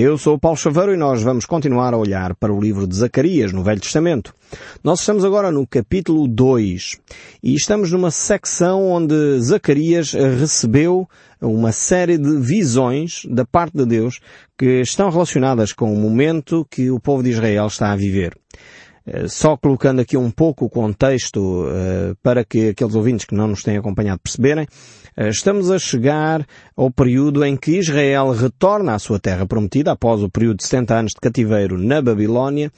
Eu sou o Paulo Chaveiro e nós vamos continuar a olhar para o livro de Zacarias no Velho Testamento. Nós estamos agora no capítulo 2 e estamos numa secção onde Zacarias recebeu uma série de visões da parte de Deus que estão relacionadas com o momento que o povo de Israel está a viver. Eh, só colocando aqui um pouco o contexto uh, para que aqueles ouvintes que não nos têm acompanhado perceberem, uh, estamos a chegar ao período em que Israel retorna à sua terra prometida após o período de 70 anos de cativeiro na Babilónia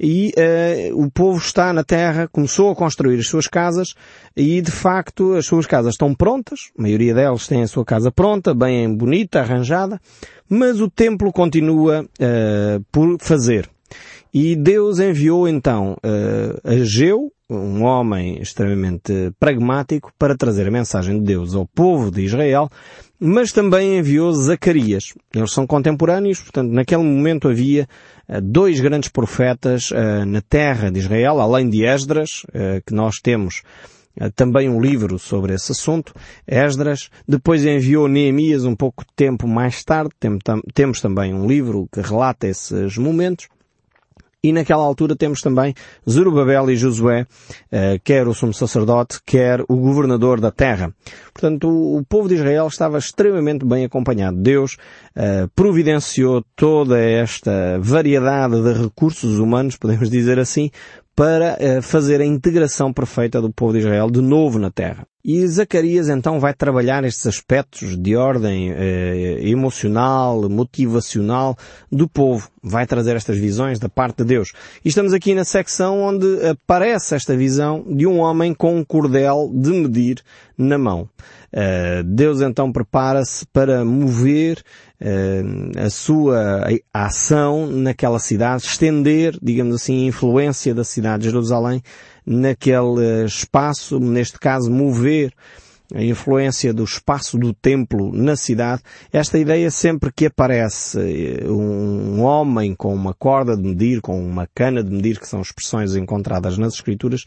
e uh, o povo está na terra, começou a construir as suas casas e de facto as suas casas estão prontas, a maioria delas tem a sua casa pronta, bem bonita, arranjada, mas o templo continua por fazer. E Deus enviou então uh, Ageu, um homem extremamente pragmático, para trazer a mensagem de Deus ao povo de Israel, mas também enviou Zacarias. Eles são contemporâneos, portanto, naquele momento havia uh, dois grandes profetas uh, na terra de Israel, além de Esdras, uh, que nós temos também um livro sobre esse assunto, Esdras. Depois enviou Neemias um pouco de tempo mais tarde. Temos também um livro que relata esses momentos. E naquela altura temos também Zerubabel e Josué, eh, quer o sumo sacerdote, quer o governador da terra. Portanto, o povo de Israel estava extremamente bem acompanhado. Deus eh, providenciou toda esta variedade de recursos humanos, podemos dizer assim, para eh, fazer a integração perfeita do povo de Israel de novo na terra. E Zacarias então vai trabalhar estes aspectos de ordem eh, emocional, motivacional do povo. Vai trazer estas visões da parte de Deus. E estamos aqui na secção onde aparece esta visão de um homem com um cordel de medir na mão. Uh, Deus então prepara-se para mover uh, a sua ação naquela cidade, estender, digamos assim, a influência da cidade de Jerusalém naquele espaço, neste caso mover a influência do espaço do templo na cidade, esta ideia sempre que aparece eh, um homem com uma corda de medir, com uma cana de medir, que são expressões encontradas nas escrituras,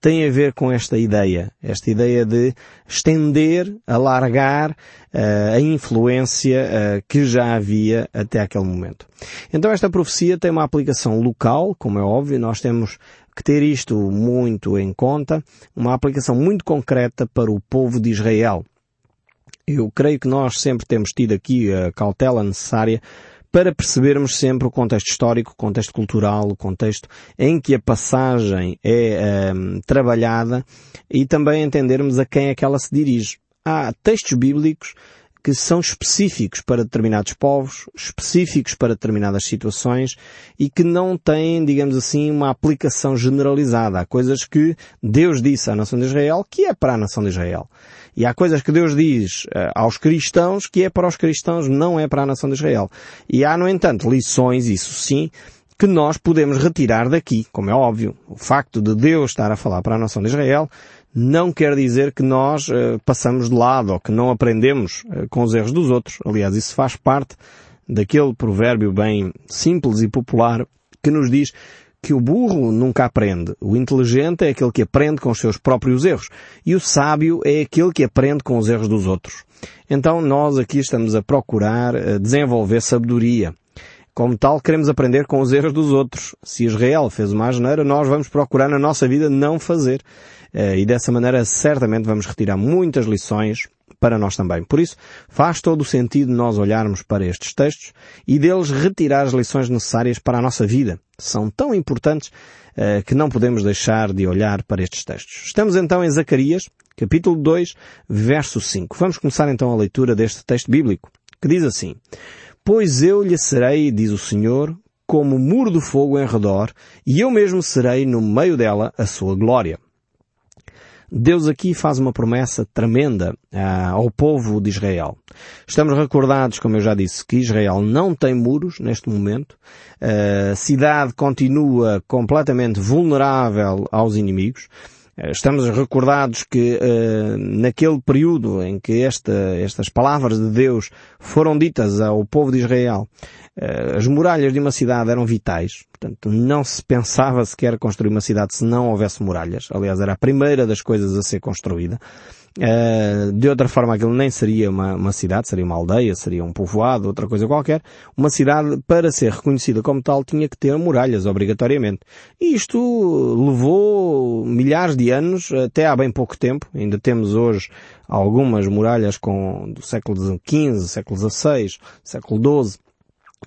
tem a ver com esta ideia, esta ideia de estender, alargar uh, a influência uh, que já havia até aquele momento. Então esta profecia tem uma aplicação local, como é óbvio, nós temos que ter isto muito em conta, uma aplicação muito concreta para o povo de Israel. Eu creio que nós sempre temos tido aqui a cautela necessária para percebermos sempre o contexto histórico, o contexto cultural, o contexto em que a passagem é um, trabalhada e também entendermos a quem é que ela se dirige. Há textos bíblicos que são específicos para determinados povos, específicos para determinadas situações e que não têm, digamos assim, uma aplicação generalizada. Há coisas que Deus disse à nação de Israel que é para a nação de Israel. E há coisas que Deus diz uh, aos cristãos que é para os cristãos, não é para a nação de Israel. E há, no entanto, lições, isso sim, que nós podemos retirar daqui, como é óbvio. O facto de Deus estar a falar para a nação de Israel não quer dizer que nós uh, passamos de lado ou que não aprendemos uh, com os erros dos outros. Aliás, isso faz parte daquele provérbio bem simples e popular que nos diz que o burro nunca aprende. O inteligente é aquele que aprende com os seus próprios erros. E o sábio é aquele que aprende com os erros dos outros. Então nós aqui estamos a procurar uh, desenvolver sabedoria. Como tal, queremos aprender com os erros dos outros. Se Israel fez uma asneira, nós vamos procurar na nossa vida não fazer. Eh, e dessa maneira certamente vamos retirar muitas lições para nós também. Por isso, faz todo o sentido nós olharmos para estes textos e deles retirar as lições necessárias para a nossa vida. São tão importantes uh, que não podemos deixar de olhar para estes textos. Estamos então em Zacarias, capítulo 2, verso 5. Vamos começar então a leitura deste texto bíblico, que diz assim, Pois eu lhe serei, diz o Senhor, como muro de fogo em redor, e eu mesmo serei no meio dela a sua glória. Deus aqui faz uma promessa tremenda ah, ao povo de Israel. Estamos recordados, como eu já disse, que Israel não tem muros neste momento. A cidade continua completamente vulnerável aos inimigos. Ah, estamos recordados que uh, naquele período em que esta, estas palavras de Deus foram ditas ao povo de Israel, uh, as muralhas de uma cidade eram vitais. Portanto, não se pensava sequer construir uma cidade se não houvesse muralhas. Aliás, era a primeira das coisas a ser construída. Uh, de outra forma aquilo nem seria uma, uma cidade, seria uma aldeia, seria um povoado, outra coisa qualquer. Uma cidade, para ser reconhecida como tal, tinha que ter muralhas, obrigatoriamente. E isto levou milhares de anos, até há bem pouco tempo. Ainda temos hoje algumas muralhas com, do século XV, século XVI, século XII,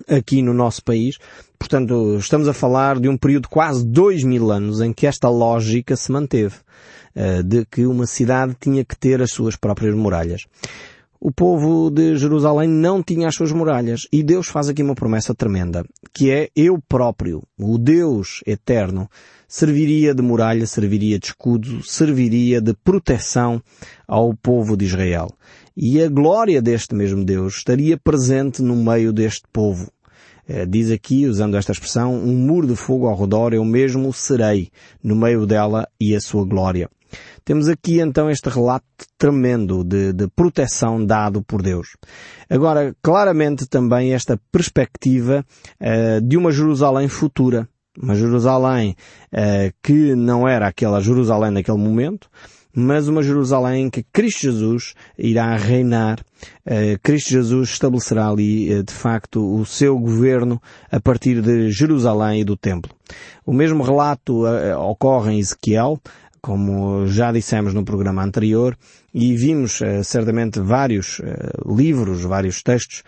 aqui no nosso país. Portanto, estamos a falar de um período de quase dois mil anos em que esta lógica se manteve, de que uma cidade tinha que ter as suas próprias muralhas. O povo de Jerusalém não tinha as suas muralhas e Deus faz aqui uma promessa tremenda, que é eu próprio, o Deus eterno, serviria de muralha, serviria de escudo, serviria de proteção ao povo de Israel. E a glória deste mesmo Deus estaria presente no meio deste povo. Eh, diz aqui, usando esta expressão, um muro de fogo ao redor, eu mesmo serei no meio dela e a sua glória. Temos aqui então este relato tremendo de, de, proteção dado por Deus. Agora, claramente também esta perspectiva uh, de uma Jerusalém futura. Uma Jerusalém uh, que não era aquela Jerusalém naquele momento, mas uma Jerusalém que Cristo Jesus irá reinar. Uh, Cristo Jesus estabelecerá ali, uh, de facto, o seu governo a partir de Jerusalém e do Templo. O mesmo relato uh, ocorre em Ezequiel, como já dissemos no programa anterior, e vimos certamente vários livros, vários textos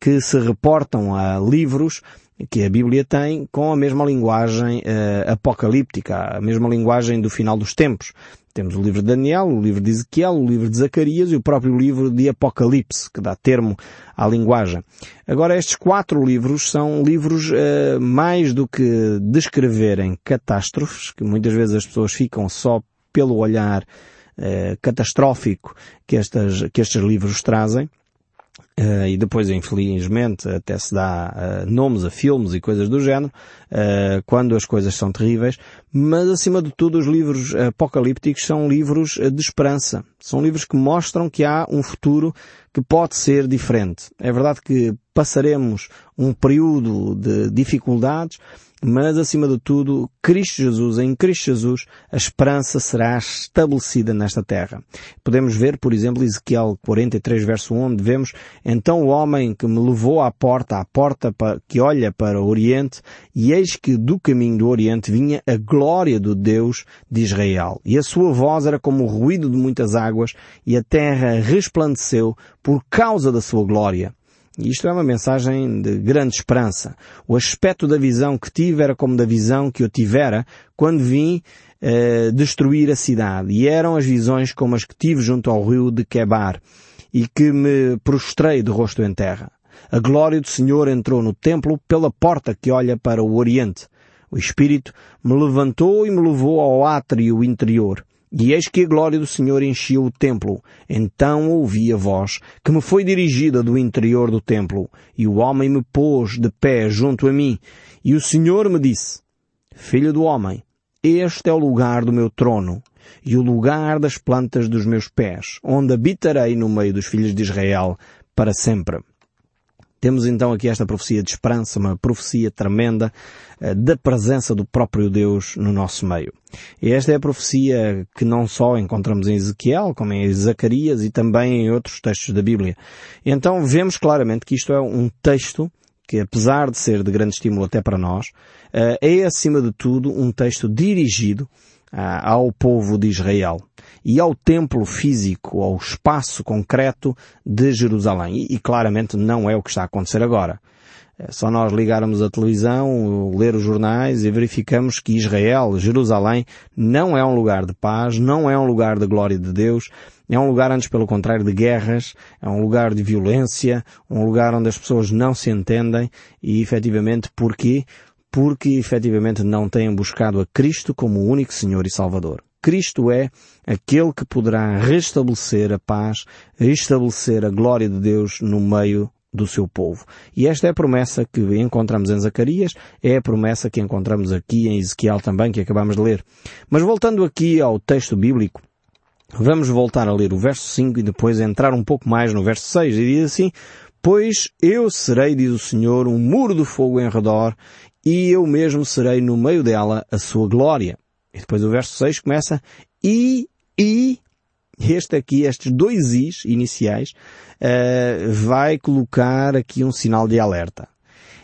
que se reportam a livros que a Bíblia tem com a mesma linguagem apocalíptica, a mesma linguagem do final dos tempos. Temos o livro de Daniel, o livro de Ezequiel, o livro de Zacarias e o próprio livro de Apocalipse, que dá termo à linguagem. Agora, estes quatro livros são livros uh, mais do que descreverem catástrofes, que muitas vezes as pessoas ficam só pelo olhar uh, catastrófico que, estas, que estes livros trazem, Uh, e depois, infelizmente, até se dá uh, nomes a filmes e coisas do género, uh, quando as coisas são terríveis, mas acima de tudo os livros apocalípticos são livros de esperança. São livros que mostram que há um futuro que pode ser diferente. É verdade que passaremos um período de dificuldades, mas acima de tudo, Cristo Jesus, em Cristo Jesus, a esperança será estabelecida nesta terra. Podemos ver, por exemplo, Ezequiel 43, verso 1, onde vemos, então o homem que me levou à porta, à porta que olha para o Oriente, e eis que do caminho do Oriente vinha a glória do Deus de Israel. E a sua voz era como o ruído de muitas águas, e a terra resplandeceu por causa da sua glória. E isto é uma mensagem de grande esperança. O aspecto da visão que tive era como da visão que eu tivera quando vim eh, destruir a cidade. E eram as visões como as que tive junto ao rio de Quebar e que me prostrei de rosto em terra. A glória do Senhor entrou no templo pela porta que olha para o Oriente. O Espírito me levantou e me levou ao átrio interior. E eis que a glória do Senhor encheu o templo. Então ouvi a voz que me foi dirigida do interior do templo, e o homem me pôs de pé junto a mim, e o Senhor me disse, Filho do homem, este é o lugar do meu trono, e o lugar das plantas dos meus pés, onde habitarei no meio dos filhos de Israel para sempre. Temos então aqui esta profecia de esperança, uma profecia tremenda uh, da presença do próprio Deus no nosso meio. E esta é a profecia que não só encontramos em Ezequiel, como em Zacarias e também em outros textos da Bíblia. Então vemos claramente que isto é um texto que apesar de ser de grande estímulo até para nós, uh, é acima de tudo um texto dirigido uh, ao povo de Israel e ao templo físico, ao espaço concreto de Jerusalém. E, e claramente não é o que está a acontecer agora. É só nós ligarmos a televisão, ler os jornais e verificamos que Israel, Jerusalém, não é um lugar de paz, não é um lugar de glória de Deus, é um lugar antes pelo contrário de guerras, é um lugar de violência, um lugar onde as pessoas não se entendem e efetivamente porquê? Porque efetivamente não têm buscado a Cristo como o único Senhor e Salvador. Cristo é aquele que poderá restabelecer a paz, restabelecer a glória de Deus no meio do seu povo. E esta é a promessa que encontramos em Zacarias, é a promessa que encontramos aqui em Ezequiel também, que acabamos de ler. Mas voltando aqui ao texto bíblico, vamos voltar a ler o verso 5 e depois entrar um pouco mais no verso 6 e diz assim, Pois eu serei, diz o Senhor, um muro de fogo em redor, e eu mesmo serei no meio dela a sua glória. E depois o verso 6 começa, e, e Este aqui, estes dois Is iniciais, uh, vai colocar aqui um sinal de alerta.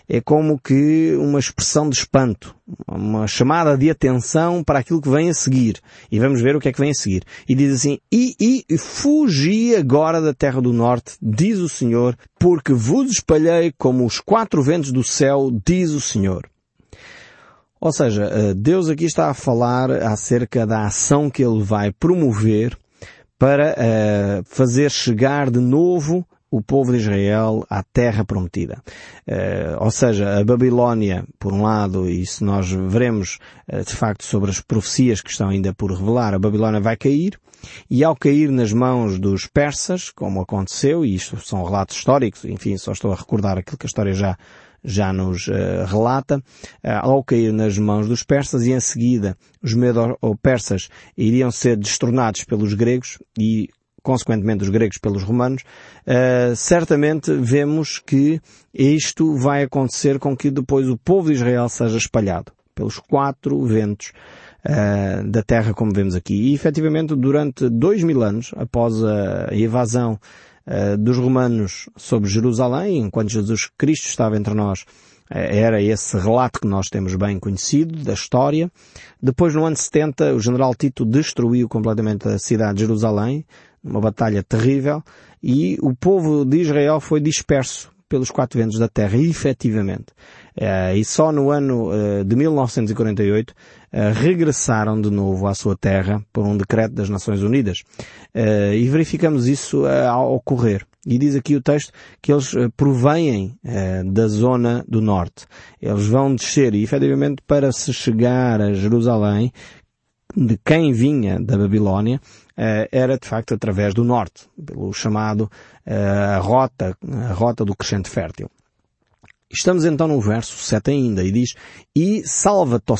É como que uma expressão de espanto, uma chamada de atenção para aquilo que vem a seguir. E vamos ver o que é que vem a seguir. E diz assim, e, e fugi agora da terra do norte, diz o Senhor, porque vos espalhei como os quatro ventos do céu, diz o Senhor. Ou seja, eh, Deus aqui está a falar acerca da ação que Ele vai promover para uh, fazer chegar de novo o povo de Israel à terra prometida. Uh, ou seja, a Babilónia, por um lado, e isso nós veremos uh, de facto sobre as profecias que estão ainda por revelar, a Babilónia vai cair, e ao cair nas mãos dos persas, como aconteceu, e isto são relatos históricos, enfim, só estou a recordar aquilo que a história já já nos uh, relata, uh, ao cair nas mãos dos persas e em seguida os medo-persas iriam ser destronados pelos gregos e consequentemente os gregos pelos romanos, uh, certamente vemos que isto vai acontecer com que depois o povo de Israel seja espalhado pelos quatro ventos uh, da terra, como vemos aqui. E efetivamente, durante dois mil anos, após a evasão uh, dos romanos sobre Jerusalém, enquanto Jesus Cristo estava entre nós, era esse relato que nós temos bem conhecido da história. Depois, no ano 70, o general Tito destruiu completamente a cidade de Jerusalém, uma batalha terrível, e o povo de Israel foi disperso pelos quatro ventos da terra, efetivamente. Uh, e só no ano uh, de 1948 uh, eh, regressaram de novo à sua terra por um decreto das Nações Unidas. e verificamos isso a ocorrer. E diz aqui o texto que eles provêm da zona do norte. Eles vão descer e efetivamente para se chegar a Jerusalém, de quem vinha da Babilónia, eh, era de facto através do norte, pelo chamado eh, a rota, a rota do crescente fértil. Estamos então no verso 7 ainda e diz, E salva-te,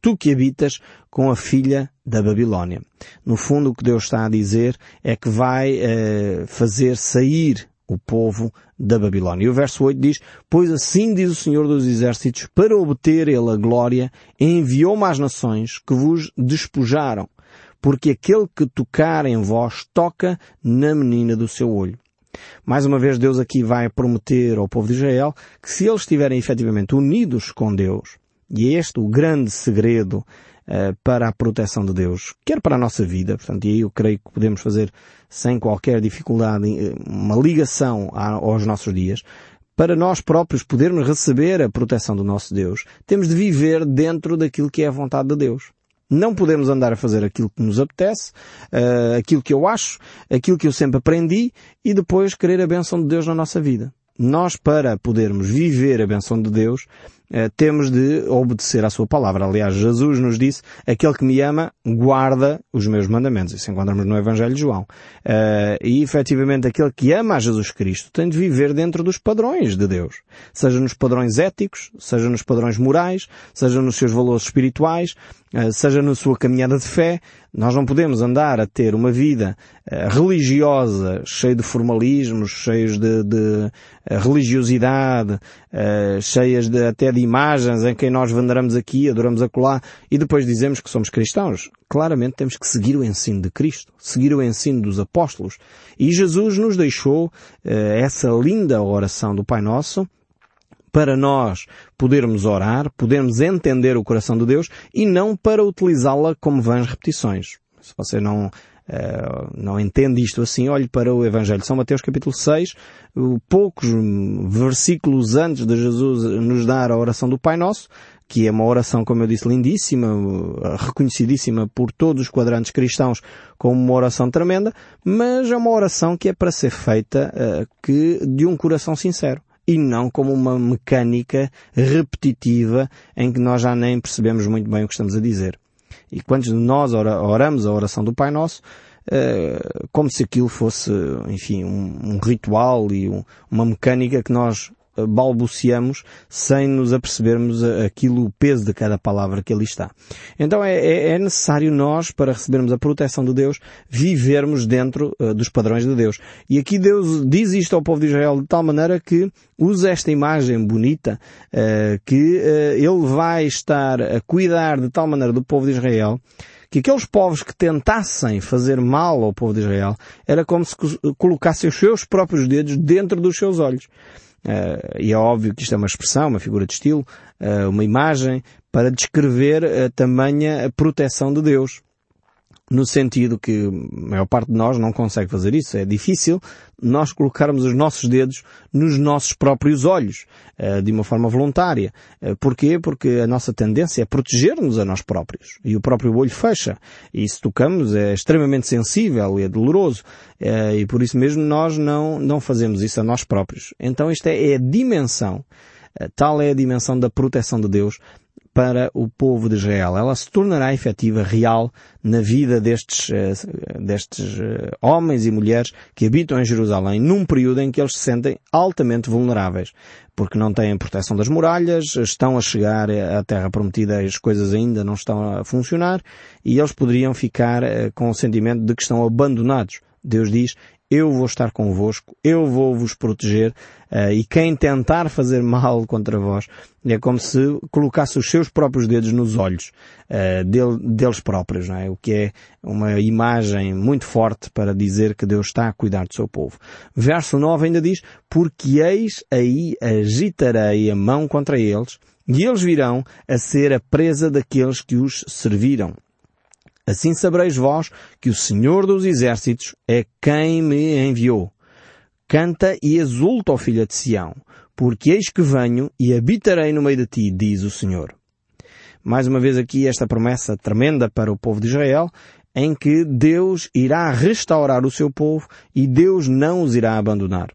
tu que habitas com a filha da Babilónia. No fundo o que Deus está a dizer é que vai eh, fazer sair o povo da Babilónia. E o verso 8 diz, Pois assim diz o Senhor dos Exércitos, para obter ele a glória, enviou-me às nações que vos despojaram porque aquele que tocar em vós toca na menina do seu olho. Mais uma vez Deus aqui vai prometer ao povo de Israel que se eles estiverem efetivamente unidos com Deus, e é este o grande segredo uh, para a proteção de Deus, quer para a nossa vida, portanto, e aí eu creio que podemos fazer sem qualquer dificuldade eh, uma ligação aos nossos dias, para nós próprios podermos receber a proteção do nosso Deus, temos de viver dentro daquilo que é a vontade de Deus. Não podemos andar a fazer aquilo que nos apetece, uh, aquilo que eu acho, aquilo que eu sempre aprendi e depois querer a benção de Deus na nossa vida. Nós, para podermos viver a benção de Deus, temos de obedecer à sua palavra. Aliás, Jesus nos disse, aquele que me ama, guarda os meus mandamentos. Isso encontramos no Evangelho de João. Uh, e, efetivamente, aquele que ama a Jesus Cristo tem de viver dentro dos padrões de Deus. Seja nos padrões éticos, seja nos padrões morais, seja nos seus valores espirituais, uh, seja na sua caminhada de fé. Nós não podemos andar a ter uma vida religiosa, cheia de formalismos, cheios de, de religiosidade, cheias de, até de de imagens em quem nós veneramos aqui, adoramos acolá e depois dizemos que somos cristãos. Claramente temos que seguir o ensino de Cristo, seguir o ensino dos apóstolos. E Jesus nos deixou uh, essa linda oração do Pai Nosso para nós podermos orar, podermos entender o coração de Deus e não para utilizá-la como vãs repetições. Se você não Uh, não entende isto assim, olhe para o Evangelho de São Mateus capítulo 6, poucos versículos antes de Jesus nos dar a oração do Pai Nosso, que é uma oração, como eu disse, lindíssima, reconhecidíssima por todos os quadrantes cristãos como uma oração tremenda, mas é uma oração que é para ser feita uh, que, de um coração sincero e não como uma mecânica repetitiva em que nós já nem percebemos muito bem o que estamos a dizer. E quando nós oramos a oração do Pai Nosso, eh, como se aquilo fosse, enfim, um, um ritual e um, uma mecânica que nós balbuciamos sem nos apercebermos aquilo, o peso de cada palavra que ali está. Então é, é, é necessário nós, para recebermos a proteção de Deus, vivermos dentro uh, dos padrões de Deus. E aqui Deus diz isto ao povo de Israel de tal maneira que usa esta imagem bonita, uh, que uh, Ele vai estar a cuidar de tal maneira do povo de Israel que aqueles povos que tentassem fazer mal ao povo de Israel era como se colocassem os seus próprios dedos dentro dos seus olhos. Uh, e é óbvio que isto é uma expressão, uma figura de estilo, uh, uma imagem para descrever a tamanha proteção de Deus no sentido que a maior parte de nós não consegue fazer isso. É difícil nós colocarmos os nossos dedos nos nossos próprios olhos, eh, de uma forma voluntária. Eh, porquê? Porque a nossa tendência é proteger-nos a nós próprios. E o próprio olho fecha. E se tocamos é extremamente sensível e é doloroso. Eh, e por isso mesmo nós não, não fazemos isso a nós próprios. Então esta é a dimensão Tal é a dimensão da proteção de Deus para o povo de Israel. Ela se tornará efetiva, real, na vida destes, eh, destes eh, homens e mulheres que habitam em Jerusalém num período em que eles se sentem altamente vulneráveis. Porque não têm proteção das muralhas, estão a chegar à terra prometida, as coisas ainda não estão a funcionar e eles poderiam ficar eh, com o sentimento de que estão abandonados. Deus diz, eu vou estar convosco, eu vou vos proteger, uh, e quem tentar fazer mal contra vós é como se colocasse os seus próprios dedos nos olhos uh, dele, deles próprios, não é? O que é uma imagem muito forte para dizer que Deus está a cuidar do seu povo. Verso 9 ainda diz, porque eis aí agitarei a mão contra eles, e eles virão a ser a presa daqueles que os serviram. Assim sabereis vós que o Senhor dos Exércitos é quem me enviou. Canta e exulta, ó filha de Sião, porque eis que venho e habitarei no meio de ti, diz o Senhor. Mais uma vez aqui esta promessa tremenda para o povo de Israel, em que Deus irá restaurar o seu povo e Deus não os irá abandonar.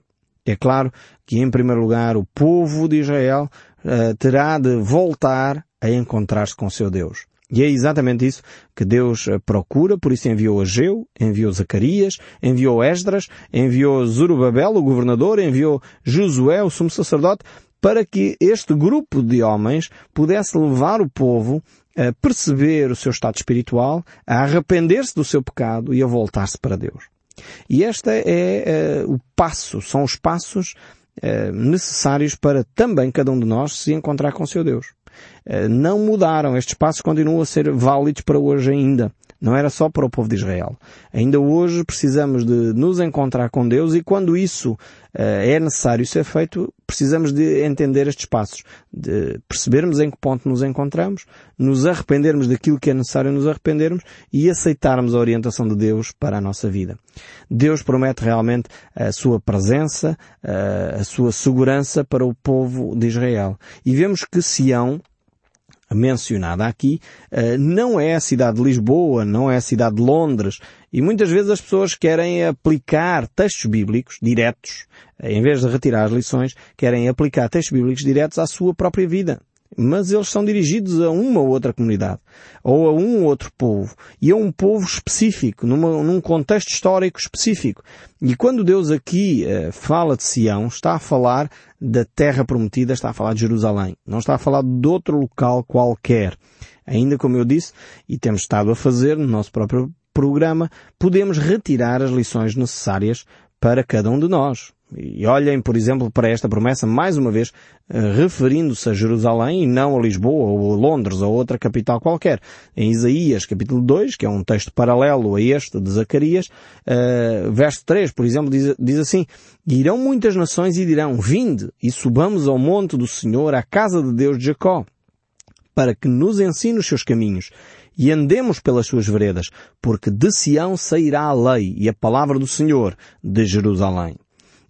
É claro que, em primeiro lugar, o povo de Israel uh, terá de voltar a encontrar-se com seu Deus. E é exatamente isso que Deus eh, procura, por isso enviou Ageu, enviou Zacarias, enviou Esdras, enviou Zorobabel, o governador, enviou Josué, o sumo sacerdote, para que este grupo de homens pudesse levar o povo a perceber o seu estado espiritual, a arrepender-se do seu pecado e a voltar-se para Deus. E este é uh, o passo, são os passos uh, necessários para também cada um de nós se encontrar com o seu Deus. Eh, não mudaram. Estes passos continuam a ser válidos para hoje ainda. Não era só para o povo de Israel. Ainda hoje precisamos de nos encontrar com Deus e quando isso uh, é necessário ser feito, precisamos de entender estes passos, de percebermos em que ponto nos encontramos, nos arrependermos daquilo que é necessário nos arrependermos e aceitarmos a orientação de Deus para a nossa vida. Deus promete realmente a sua presença, a sua segurança para o povo de Israel. E vemos que Sião, mencionada aqui, eh, não é a cidade de Lisboa, não é a cidade de Londres. E muitas vezes as pessoas querem aplicar textos bíblicos diretos, eh, em vez de retirar as lições, querem aplicar textos bíblicos diretos à sua própria vida mas eles são dirigidos a uma ou outra comunidade, ou a um ou outro povo, e a um povo específico, numa, num contexto histórico específico. E quando Deus aqui uh, fala de Sião, está a falar da terra prometida, está a falar de Jerusalém. Não está a falar de outro local qualquer. Ainda como eu disse, e temos estado a fazer no nosso próprio programa, podemos retirar as lições necessárias para cada um de nós. E olhem, por exemplo, para esta promessa, mais uma vez, eh, referindo-se a Jerusalém e não a Lisboa ou a Londres ou outra capital qualquer. Em Isaías, capítulo 2, que é um texto paralelo a este de Zacarias, uh, verso 3, por exemplo, diz, diz assim, Irão muitas nações e dirão, Vinde e subamos ao monte do Senhor, à casa de Deus de Jacó, para que nos ensine os seus caminhos e andemos pelas suas veredas, porque de Sião sairá a lei e a palavra do Senhor de Jerusalém.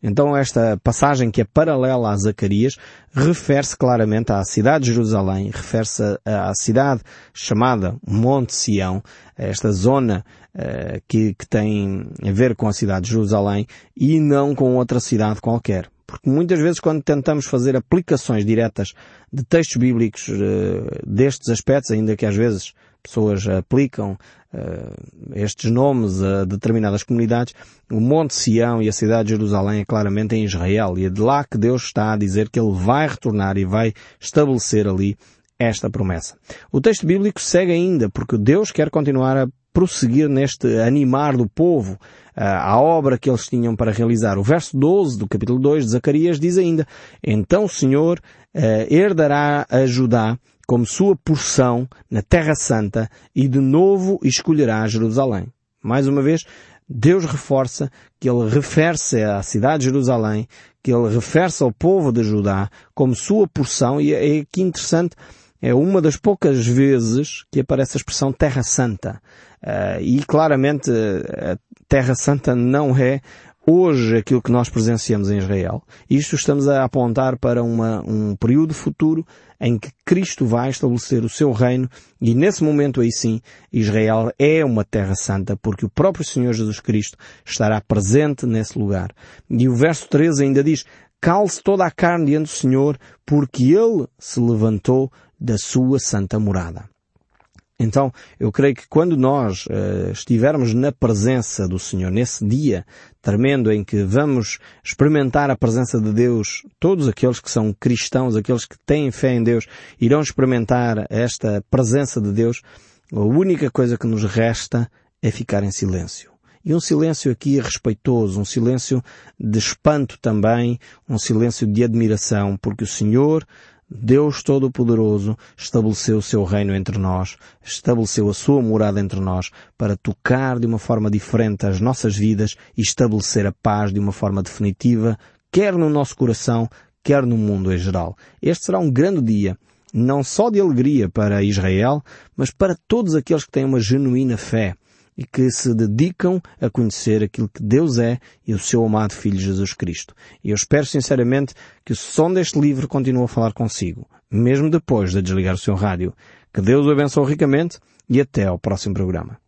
Então esta passagem que é paralela a Zacarias refere-se claramente à cidade de Jerusalém, refere-se à cidade chamada Monte Sião, esta zona uh, que, que tem a ver com a cidade de Jerusalém e não com outra cidade qualquer. Porque muitas vezes quando tentamos fazer aplicações diretas de textos bíblicos uh, destes aspectos, ainda que às vezes pessoas aplicam uh, estes nomes a determinadas comunidades, o Monte Sião e a cidade de Jerusalém é claramente em Israel e é de lá que Deus está a dizer que Ele vai retornar e vai estabelecer ali esta promessa. O texto bíblico segue ainda, porque Deus quer continuar a prosseguir neste animar do povo a obra que eles tinham para realizar. O verso 12 do capítulo 2 de Zacarias diz ainda, Então o Senhor uh, herdará a Judá como sua porção na Terra Santa e de novo escolherá Jerusalém. Mais uma vez, Deus reforça que Ele refere-se à cidade de Jerusalém, que Ele refere-se ao povo de Judá como sua porção e é aqui interessante, é uma das poucas vezes que aparece a expressão Terra Santa. Uh, e claramente a Terra Santa não é hoje aquilo que nós presenciamos em Israel. Isto estamos a apontar para uma, um período futuro em que Cristo vai estabelecer o seu reino e nesse momento aí sim Israel é uma terra santa porque o próprio Senhor Jesus Cristo estará presente nesse lugar. E o verso 13 ainda diz, calce toda a carne diante do Senhor porque Ele se levantou da sua santa morada. Então, eu creio que quando nós uh, estivermos na presença do Senhor, nesse dia tremendo em que vamos experimentar a presença de Deus, todos aqueles que são cristãos, aqueles que têm fé em Deus, irão experimentar esta presença de Deus, a única coisa que nos resta é ficar em silêncio. E um silêncio aqui respeitoso, um silêncio de espanto também, um silêncio de admiração, porque o Senhor Deus Todo-Poderoso estabeleceu o seu reino entre nós, estabeleceu a sua morada entre nós para tocar de uma forma diferente as nossas vidas e estabelecer a paz de uma forma definitiva, quer no nosso coração, quer no mundo em geral. Este será um grande dia, não só de alegria para Israel, mas para todos aqueles que têm uma genuína fé e que se dedicam a conhecer aquilo que Deus é e o seu amado Filho Jesus Cristo. E eu espero sinceramente que o som deste livro continue a falar consigo, mesmo depois de desligar o seu rádio. Que Deus o abençoe ricamente e até ao próximo programa.